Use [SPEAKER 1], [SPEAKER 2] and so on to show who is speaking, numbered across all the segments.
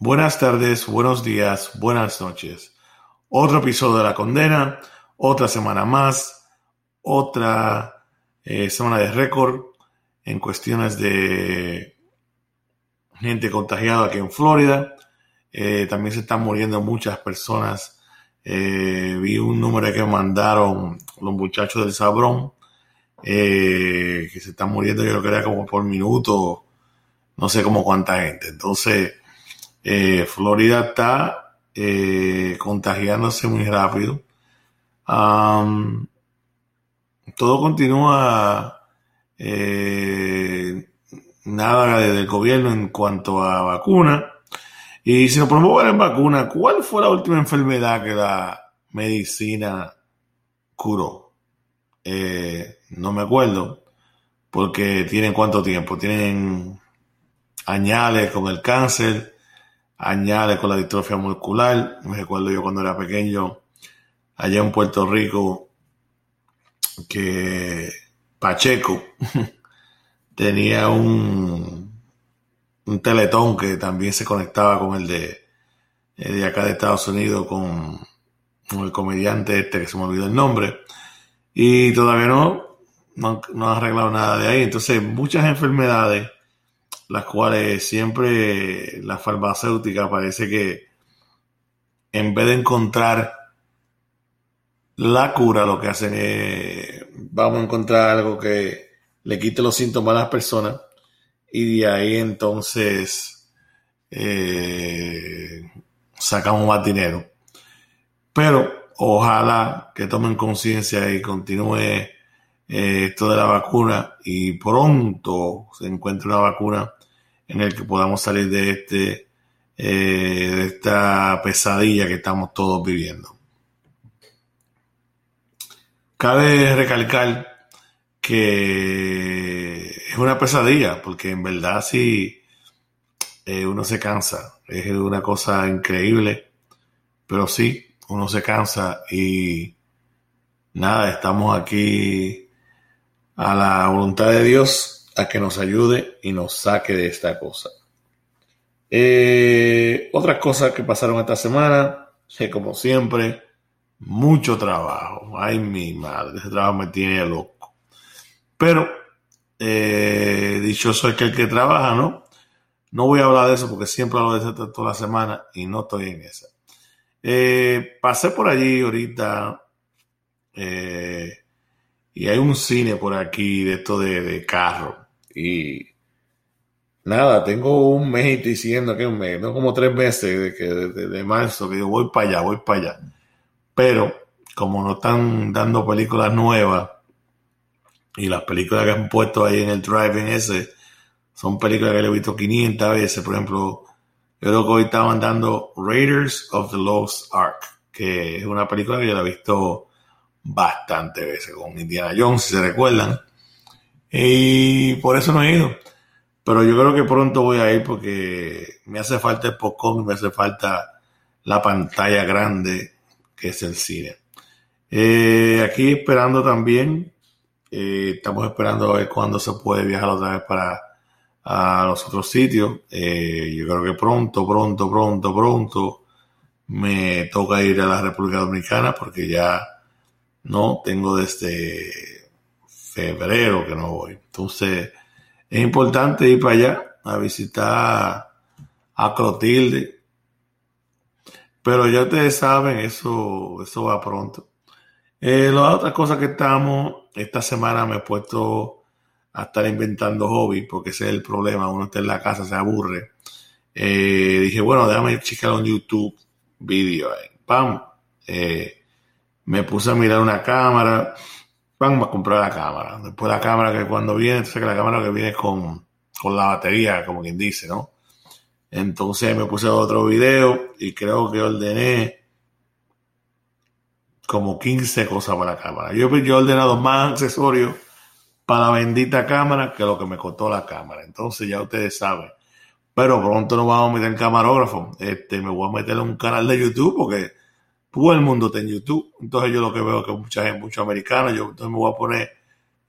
[SPEAKER 1] Buenas tardes, buenos días, buenas noches. Otro episodio de La Condena, otra semana más, otra eh, semana de récord en cuestiones de gente contagiada aquí en Florida. Eh, también se están muriendo muchas personas. Eh, vi un número que mandaron los muchachos del Sabrón, que se están muriendo, yo creo que era como por minuto, no sé cómo cuánta gente. Entonces, eh, Florida está eh, contagiándose muy rápido. todo continúa eh, nada del gobierno en cuanto a vacuna. Y si nos ponemos en vacuna, ¿cuál fue la última enfermedad que la medicina curó? no me acuerdo, porque tienen cuánto tiempo, tienen añales con el cáncer, añade con la distrofia muscular. Me recuerdo yo cuando era pequeño, allá en Puerto Rico, que Pacheco tenía un, un teletón que también se conectaba con el de, de acá de Estados Unidos, con, con, el comediante este que se me olvidó el nombre. Y todavía no, no, no ha arreglado nada de ahí. Entonces, muchas enfermedades las cuales siempre la farmacéutica parece que en vez de encontrar la cura, lo que hacen es, vamos a encontrar algo que le quite los síntomas a las personas y de ahí entonces eh, sacamos más dinero. Pero ojalá que tomen conciencia y continúe eh, esto de la vacuna y pronto se encuentre una vacuna en el que podamos salir de este eh, de esta pesadilla que estamos todos viviendo. Cabe recalcar que es una pesadilla, porque en verdad sí eh, uno se cansa, es una cosa increíble, pero sí, uno se cansa y nada, estamos aquí a la voluntad de Dios a que nos ayude y nos saque de esta cosa. Eh, otras cosas que pasaron esta semana, que como siempre, mucho trabajo. Ay, mi madre, ese trabajo me tiene loco. Pero, eh, dichoso es que el que trabaja, ¿no? No voy a hablar de eso porque siempre hablo de eso toda la semana y no estoy en esa. Eh, pasé por allí ahorita eh, y hay un cine por aquí de esto de, de carro. Y nada, tengo un mes diciendo que un mes, no como tres meses de, de, marzo, que yo voy para allá, voy para allá. Pero como no están dando películas nuevas y las películas que han puesto ahí en el drive ese son películas que le he visto 500 veces, por ejemplo, yo creo que hoy estaban dando Raiders of the Lost Ark, que es una película que yo la he visto bastante veces con Indiana Jones, si se recuerdan. Y por eso no he ido. Pero yo creo que pronto voy a ir porque me hace falta el popcorn, me hace falta la pantalla grande que es el cine. Eh, aquí esperando también, eh, estamos esperando a ver cuándo se puede viajar otra vez para a los otros sitios. Eh, yo creo que pronto, pronto, pronto, pronto me toca ir a la República Dominicana porque ya no tengo desde febrero que no voy. Entonces, es importante ir para allá a visitar a Clotilde. Pero ya ustedes saben, eso, eso va pronto. Eh, las otras cosas que estamos, esta semana me he puesto a estar inventando hobbies, porque ese es el problema, uno está en la casa, se aburre. Eh, dije, bueno, déjame checar en YouTube vídeo ahí. Pam. Eh, me puse a mirar una cámara vamos a comprar la cámara. Después la cámara que cuando viene, entonces la cámara que viene con, con la batería, como quien dice, ¿no? Entonces me puse otro video y creo que ordené como 15 cosas para la cámara. Yo, yo he ordenado más accesorios para la bendita cámara que lo que me costó la cámara. Entonces ya ustedes saben. Pero pronto nos vamos a meter en camarógrafo. Este, me voy a meter en un canal de YouTube porque todo el mundo está en YouTube. Entonces yo lo que veo es que mucha gente, muchos americanos, yo entonces me voy a poner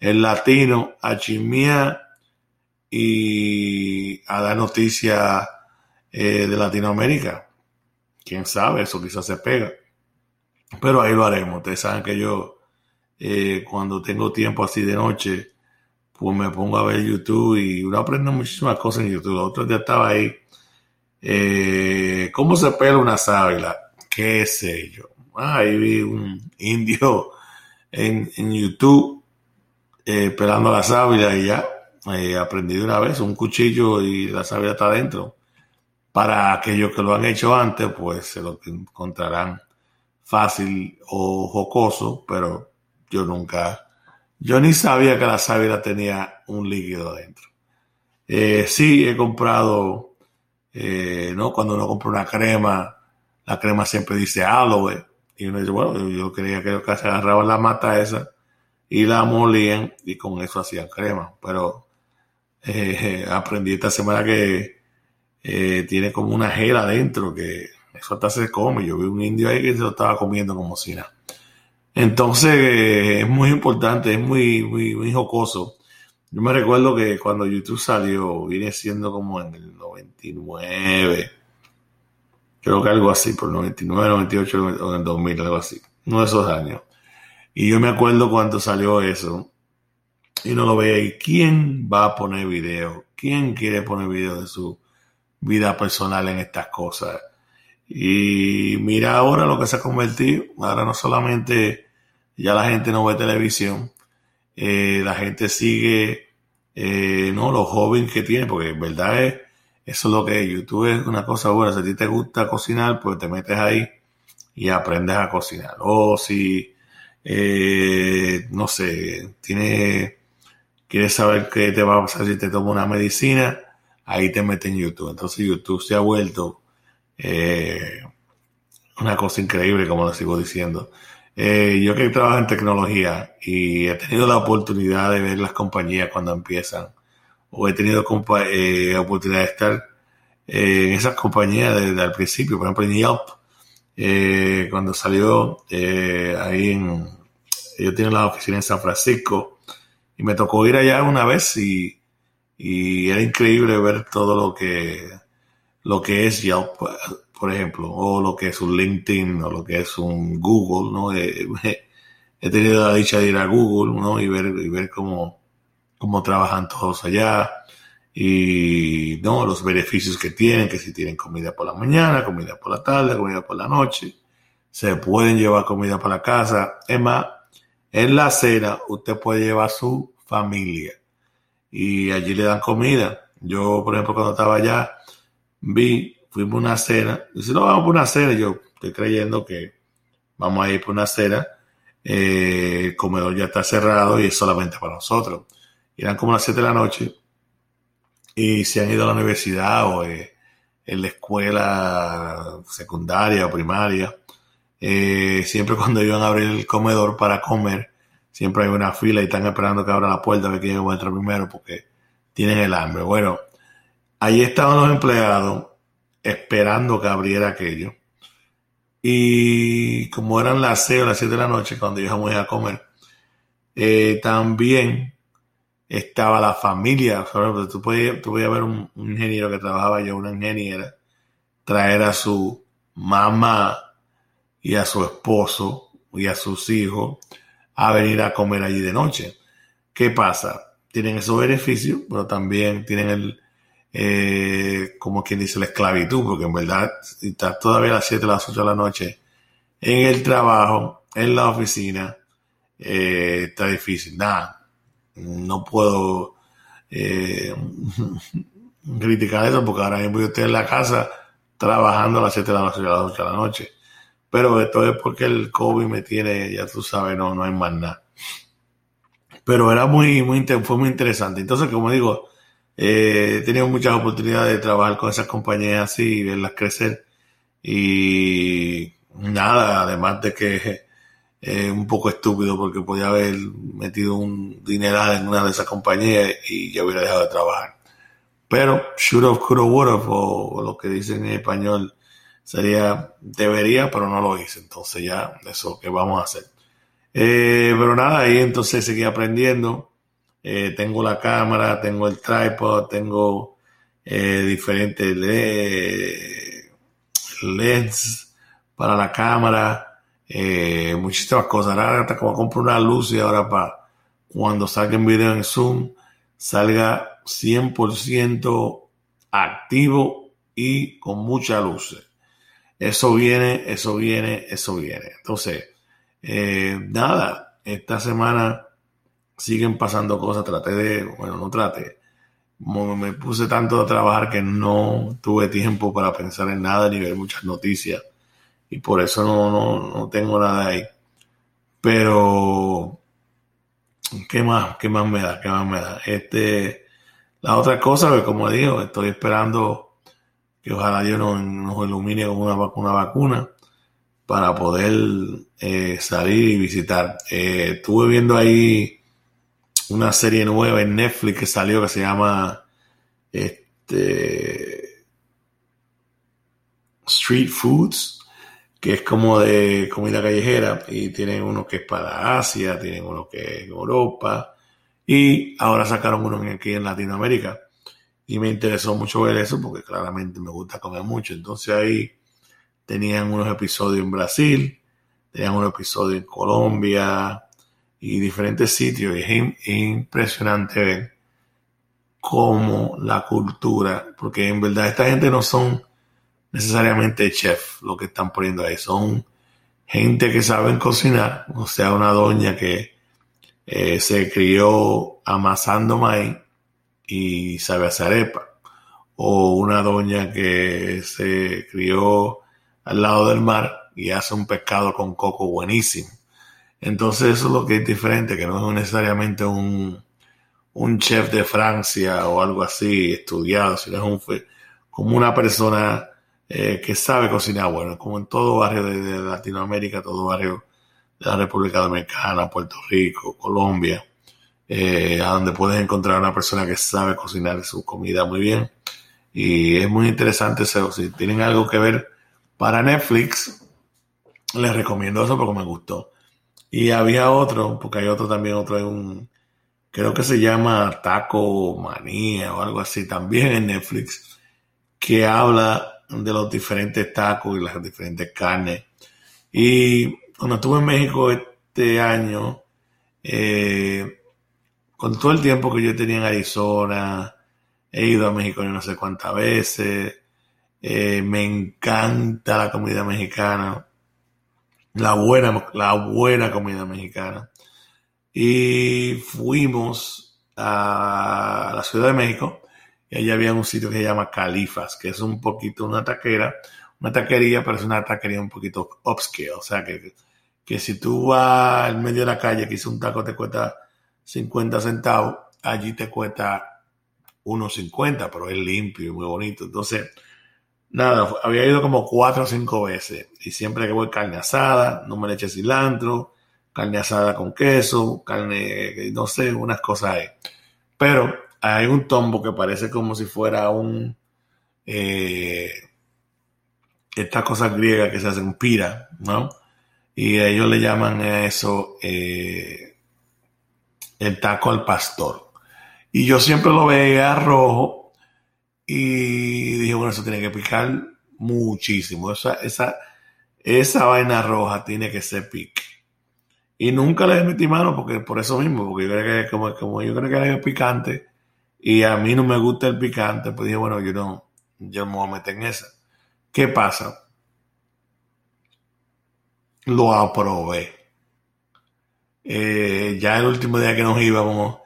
[SPEAKER 1] el latino a chismear y a dar noticias eh, de Latinoamérica. Quién sabe, eso quizás se pega. Pero ahí lo haremos. Ustedes saben que yo, eh, cuando tengo tiempo así de noche, pues me pongo a ver YouTube y uno aprende muchísimas cosas en YouTube. El otro día estaba ahí. Eh, ¿Cómo se pela una sábila? ¿Qué sé yo? Ah, ahí vi un indio en, en YouTube eh, pelando la sábila y ya eh, aprendí de una vez un cuchillo y la sábila está adentro. Para aquellos que lo han hecho antes, pues se lo encontrarán fácil o jocoso, pero yo nunca yo ni sabía que la sábila tenía un líquido adentro. Eh, sí, he comprado, eh, ¿no? Cuando uno compra una crema, la crema siempre dice aloe. Y uno dice, bueno, yo creía que se agarraban la mata esa y la molían y con eso hacían crema. Pero eh, aprendí esta semana que tiene como una gel adentro, que eso hasta se come. Yo vi un indio ahí que se lo estaba comiendo como si nada. Entonces es muy importante, es muy, muy, muy jocoso. Yo me recuerdo que cuando YouTube salió, viene siendo como en el 99, creo que algo así, por 99, 98 o en el 2000, algo así, uno de esos años. Y yo me acuerdo cuando salió eso, y uno lo ve y ¿quién va a poner video? ¿Quién quiere poner video de su vida personal en estas cosas? Y mira ahora lo que se ha convertido, ahora no solamente ya la gente no ve televisión, eh, la gente sigue, eh, no, los jóvenes que tiene, porque en verdad es, eso es lo que es, YouTube es una cosa buena, si a ti te gusta cocinar, pues te metes ahí y aprendes a cocinar. O si, eh, no sé, quieres saber qué te va a pasar si te tomas una medicina, ahí te metes en YouTube. Entonces YouTube se ha vuelto una cosa increíble, como lo sigo diciendo. Eh, yo que trabajo en tecnología y he tenido la oportunidad de ver las compañías cuando empiezan, o he tenido eh, oportunidad de estar eh, en esas compañías desde el principio, por ejemplo en Yelp, cuando salió ahí en, ellos tienen la oficina en San Francisco, y me tocó ir allá una vez y, y era increíble ver todo lo que, lo que es Yelp por ejemplo, o lo que es un LinkedIn o lo que es un Google, ¿no? Eh, he tenido la dicha de ir a Google, ¿no? Y ver, y ver cómo, cómo trabajan todos allá y, ¿no? Los beneficios que tienen, que si tienen comida por la mañana, comida por la tarde, comida por la noche, se pueden llevar comida para la casa. Es más, en la cena usted puede llevar su familia y allí le dan comida. Yo, por ejemplo, cuando estaba allá, vi fuimos a una cena. si no, vamos por una cena. Yo estoy creyendo que vamos a ir por una cena. Eh, el comedor ya está cerrado y es solamente para nosotros. Eran como las 7 de la noche y se han ido a la universidad o eh, en la escuela secundaria o primaria. Eh, siempre cuando iban a abrir el comedor para comer, siempre hay una fila y están esperando que abra la puerta a ver quién va a entrar primero porque tienen el hambre. Bueno, ahí estaban los empleados esperando que abriera aquello. Y como eran las 6 o las 7 de la noche cuando íbamos a comer, eh, también estaba la familia. Tú podías, tú ver un, ingeniero que trabajaba yo, una ingeniera, traer a su mamá y a su esposo y a sus hijos a venir a comer allí de noche. ¿Qué pasa? Tienen esos beneficios, pero también tienen el, eh, como quien dice, la esclavitud, porque en verdad está todavía a las 7, las 8 de la noche en el trabajo, en la oficina, eh, está difícil. Nada, no puedo eh, criticar eso porque ahora mismo yo estoy en la casa trabajando a las 7 de la noche, a las 8 de la noche. Pero esto es porque el COVID me tiene, ya tú sabes, no, no hay más nada. Pero era muy, muy, fue muy interesante. Entonces, como digo, eh, he tenido muchas oportunidades de trabajar con esas compañías y verlas crecer. Y nada, además de que es un poco estúpido porque podía haber metido un dineral en una de esas compañías y ya hubiera dejado de trabajar. Pero should have, could have, o, lo que dicen en español sería debería, pero no lo hice. Entonces ya, eso que vamos a hacer. Eh, pero nada, ahí entonces seguí aprendiendo. Eh, tengo la cámara, tengo el tripod, tengo eh, diferentes leds para la cámara, eh, muchísimas cosas. Ahora hasta como compro una luz y ahora para cuando un video en Zoom salga 100% activo y con mucha luz. Eso viene, eso viene, eso viene. Entonces, eh, nada, esta semana siguen pasando cosas. Traté de, bueno, no traté. Me puse tanto a trabajar que no tuve tiempo para pensar en nada ni ver muchas noticias. Y por eso no, no, no tengo nada ahí. Pero, ¿qué más? ¿Qué más me da? ¿Qué más me da? Este, la otra cosa, que como digo, estoy esperando que ojalá Dios nos, ilumine con una, una vacuna para poder eh, salir y visitar. Eh, estuve viendo ahí una serie nueva en Netflix que salió que se llama este, Street Foods, que es como de comida callejera y tienen uno que es para Asia, tienen uno que es Europa y ahora sacaron uno aquí en Latinoamérica y me interesó mucho ver eso porque claramente me gusta comer mucho. Entonces ahí tenían unos episodios en Brasil, tenían un episodio en Colombia, y diferentes sitios. Y es, impresionante ver cómo la cultura, porque en verdad esta gente no son necesariamente chef lo que están poniendo ahí, son gente que saben cocinar, o sea, una doña que eh, se crió amasando maíz y sabe hacer arepa, o una doña que se crió al lado del mar y hace un pescado con coco buenísimo. Entonces eso es lo que es diferente, que no es necesariamente un, un chef de Francia o algo así estudiado, sino es un, como una persona eh, que sabe cocinar bueno, como en todo barrio de, Latinoamérica, todo barrio de la República Dominicana, Puerto Rico, Colombia, eh, a donde puedes encontrar una persona que sabe cocinar su comida muy bien. Y es muy interesante eso. Si tienen algo que ver para Netflix, les recomiendo eso porque me gustó. Y había otro, porque hay otro también, otro, un, creo que se llama Taco Manía o algo así, también en Netflix, que habla de los diferentes tacos y las diferentes carnes. Y cuando estuve en México este año, eh, con todo el tiempo que yo tenía en Arizona, he ido a México no sé cuántas veces, eh, me encanta la comida mexicana la buena, la buena comida mexicana. Y fuimos a la Ciudad de México y allí había un sitio que se llama Califas, que es un poquito una taquera, una taquería, pero es una taquería un poquito upscale, o sea que, que si tú vas en medio de la calle que hice un taco te cuesta 50 centavos, allí te cuesta 1.50, pero es limpio y muy bonito. Entonces, Nada, había ido como cuatro o cinco veces. Y siempre que voy carne asada, no me le eche cilantro, carne asada con queso, carne, no sé, unas cosas ahí. Pero hay un tombo que parece como si fuera un... Eh, estas cosas griegas que se hacen pira, ¿no? Y ellos le llaman a eso eh, el taco al pastor. Y yo siempre lo veía rojo y dije, bueno, eso tiene que picar muchísimo. Esa, esa, esa vaina roja tiene que ser pique. Y nunca le metí mano porque por eso mismo, porque yo creo que como, como yo creo que es picante y a mí no me gusta el picante, pues dije, bueno, yo no, yo me voy a meter en esa. ¿Qué pasa? Lo aprobé. Eh, ya el último día que nos íbamos,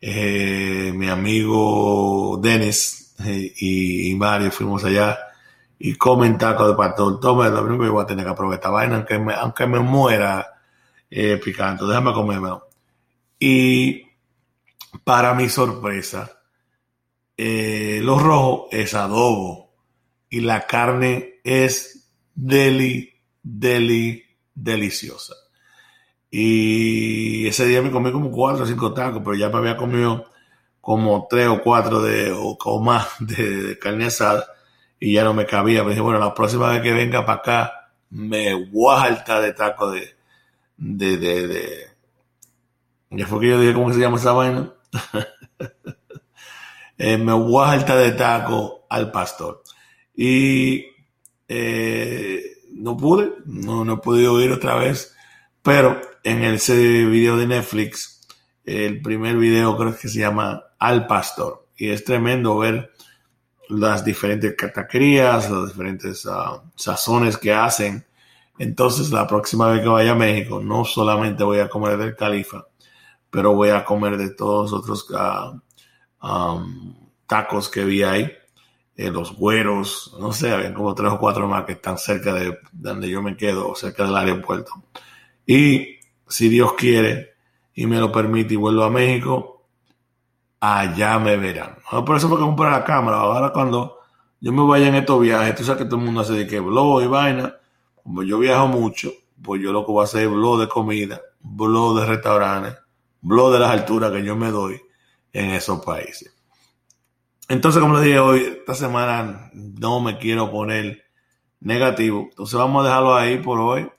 [SPEAKER 1] eh, mi amigo Dennis, y, Mario fuimos allá y comen tacos de pastor. Toma, lo primero que voy a tener que probar esta vaina, aunque me, aunque me muera eh, picante. Déjame comerme. Y para mi sorpresa, eh, lo rojo es adobo y la carne es deli, deli, deliciosa. Y ese día me comí como cuatro o cinco tacos, pero ya me había comido como tres o cuatro de, o, más de, carne asada y ya no me cabía. Me dije, bueno, la próxima vez que venga para acá me voy a de taco de, de, de, de... Ya fue que yo dije, ¿cómo se llama esa vaina? eh, me voy a saltar de taco al pastor. Y eh, no pude, no, no he podido ir otra vez, pero en ese video de Netflix, el primer video creo que se llama Al Pastor. Y es tremendo ver las diferentes cataquerías, las diferentes uh, sazones que hacen. Entonces, la próxima vez que vaya a México, no solamente voy a comer del califa, pero voy a comer de todos los otros uh, um, tacos que vi ahí. Eh, los güeros, no sé, había como tres o cuatro más que están cerca de donde yo me quedo, cerca del aeropuerto. Y si Dios quiere y me lo permite y vuelvo a México, allá me verán. por eso fue que compré la cámara. Ahora cuando yo me vaya en estos viajes, tú sabes que todo el mundo hace de que blog y vaina. Como yo viajo mucho, pues yo lo voy a hacer es blog de comida, blog de restaurantes, blog de las alturas que yo me doy en esos países. Entonces, como les dije hoy, esta semana no me quiero poner negativo. Entonces vamos a dejarlo ahí por hoy.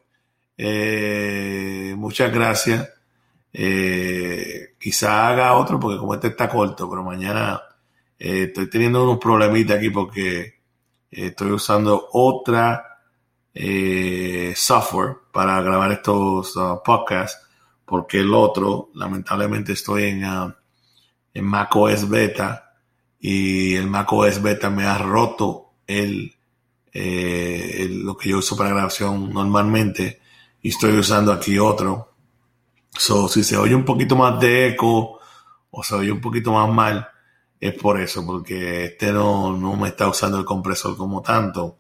[SPEAKER 1] Eh, muchas gracias. Eh, quizá haga otro porque como este está corto, pero mañana eh, estoy teniendo unos problemitas aquí porque estoy usando otra software para grabar estos uh, podcasts porque el otro, lamentablemente estoy en, uh, en macOS Beta y el macOS Beta me ha roto el, lo que yo uso para grabación normalmente y estoy usando aquí otro. So, si se oye un poquito más de eco o se oye un poquito más mal, es por eso, porque este no, no me está usando el compresor como tanto.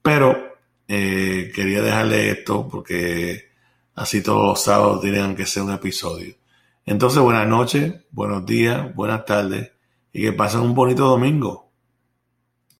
[SPEAKER 1] Pero eh, quería dejarle esto porque así todos los sábados tienen que ser un episodio. Entonces, buenas noches, buenos días, buenas tardes y que pasen un bonito domingo.